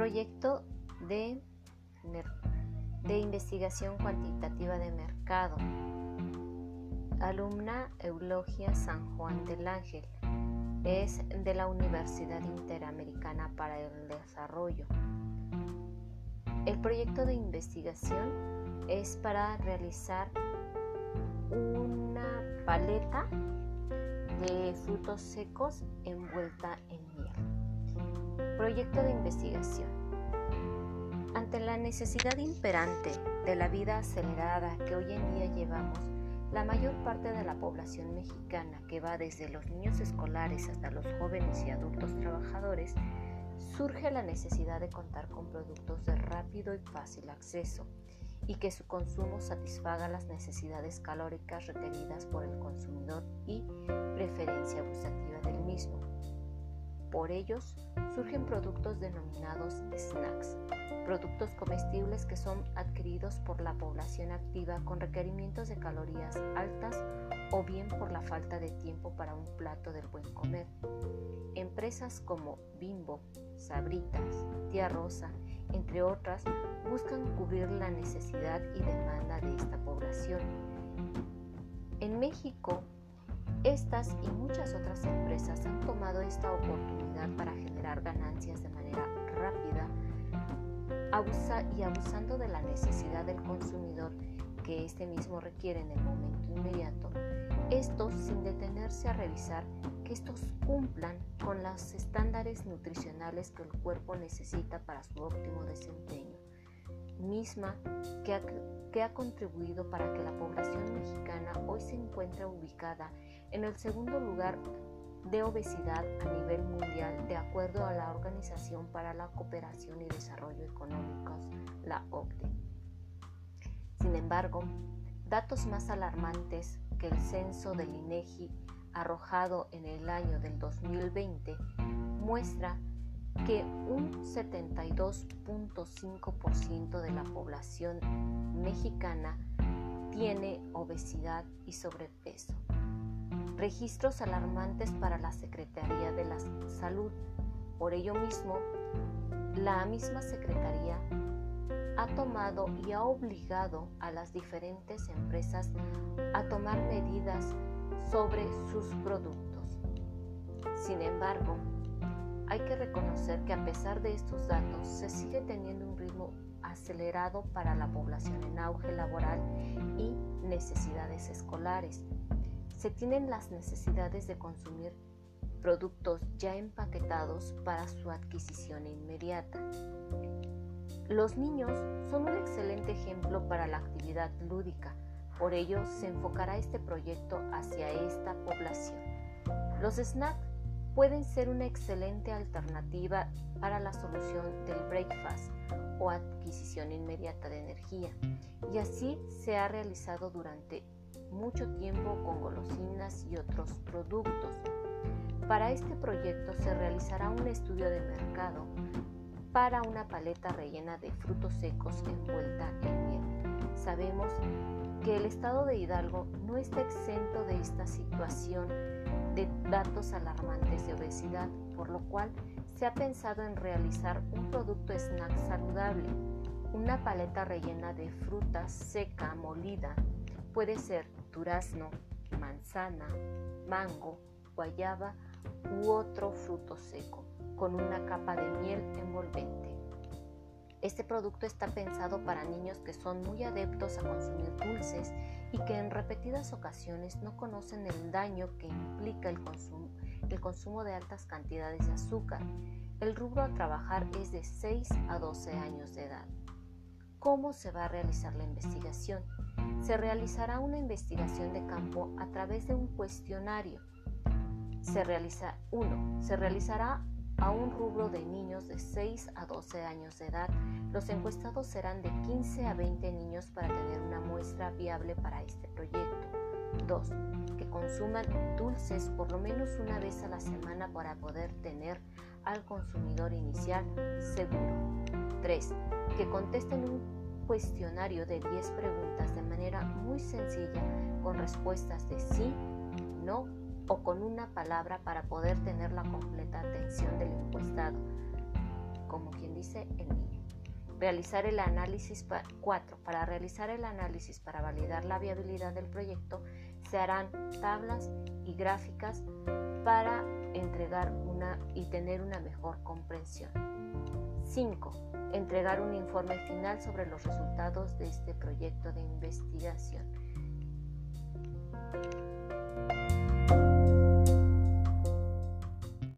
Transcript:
Proyecto de, de investigación cuantitativa de mercado. Alumna Eulogia San Juan del Ángel. Es de la Universidad Interamericana para el Desarrollo. El proyecto de investigación es para realizar una paleta de frutos secos envuelta en miel. Proyecto de investigación. Ante la necesidad imperante de la vida acelerada que hoy en día llevamos, la mayor parte de la población mexicana, que va desde los niños escolares hasta los jóvenes y adultos trabajadores, surge la necesidad de contar con productos de rápido y fácil acceso y que su consumo satisfaga las necesidades calóricas requeridas por el consumidor y preferencia gustativa del mismo. Por ellos surgen productos denominados snacks, productos comestibles que son adquiridos por la población activa con requerimientos de calorías altas o bien por la falta de tiempo para un plato del buen comer. Empresas como Bimbo, Sabritas, Tía Rosa, entre otras, buscan cubrir la necesidad y demanda de esta población. En México, estas y muchas otras empresas han tomado esta oportunidad para generar ganancias de manera rápida y abusando de la necesidad del consumidor que este mismo requiere en el momento inmediato, esto sin detenerse a revisar que estos cumplan con los estándares nutricionales que el cuerpo necesita para su óptimo desempeño, misma que ha, contribuido para que la población mexicana hoy se encuentre ubicada en el segundo lugar de obesidad a nivel mundial de acuerdo a la Organización para la Cooperación y Desarrollo Económicos, la OCDE. Sin embargo, datos más alarmantes que el censo del INEGI arrojado en el año del 2020 muestra que un 72.5% de la población mexicana tiene obesidad y sobrepeso. Registros alarmantes para la Secretaría de la Salud. Por ello mismo, la misma Secretaría ha tomado y ha obligado a las diferentes empresas a tomar medidas sobre sus productos. Sin embargo, hay que reconocer que a pesar de estos datos se sigue teniendo un ritmo acelerado para la población en auge laboral y necesidades escolares. Se tienen las necesidades de consumir productos ya empaquetados para su adquisición inmediata. Los niños son un excelente ejemplo para la actividad lúdica, por ello se enfocará este proyecto hacia esta población. Los snacks pueden ser una excelente alternativa para la solución del breakfast o adquisición inmediata de energía, y así se ha realizado durante mucho tiempo con golosinas y otros productos. Para este proyecto se realizará un estudio de mercado para una paleta rellena de frutos secos envuelta en miel. Sabemos que el estado de Hidalgo no está exento de esta situación de datos alarmantes de obesidad, por lo cual se ha pensado en realizar un producto snack saludable, una paleta rellena de fruta seca molida, puede ser durazno, manzana, mango, guayaba u otro fruto seco con una capa de miel envolvente. Este producto está pensado para niños que son muy adeptos a consumir dulces y que en repetidas ocasiones no conocen el daño que implica el consumo, de altas cantidades de azúcar. El rubro a trabajar es de 6 a 12 años de edad. ¿Cómo se va a realizar la investigación? Se realizará una investigación de campo a través de un cuestionario. Se realiza uno, se realizará a un rubro de niños de 6 a 12 años de edad. Los encuestados serán de 15 a 20 niños para tener una muestra viable para este proyecto. 2. Que consuman dulces por lo menos una vez a la semana para poder tener al consumidor inicial seguro. 3. Que contesten un cuestionario de 10 preguntas de manera muy sencilla con respuestas de sí, no o con una palabra para poder tener la completa atención del encuestado. como quien dice el niño. Realizar el análisis 4. Para realizar el análisis para validar la viabilidad del proyecto se harán tablas y gráficas para entregar una y tener una mejor comprensión. 5. Entregar un informe final sobre los resultados de este proyecto de investigación.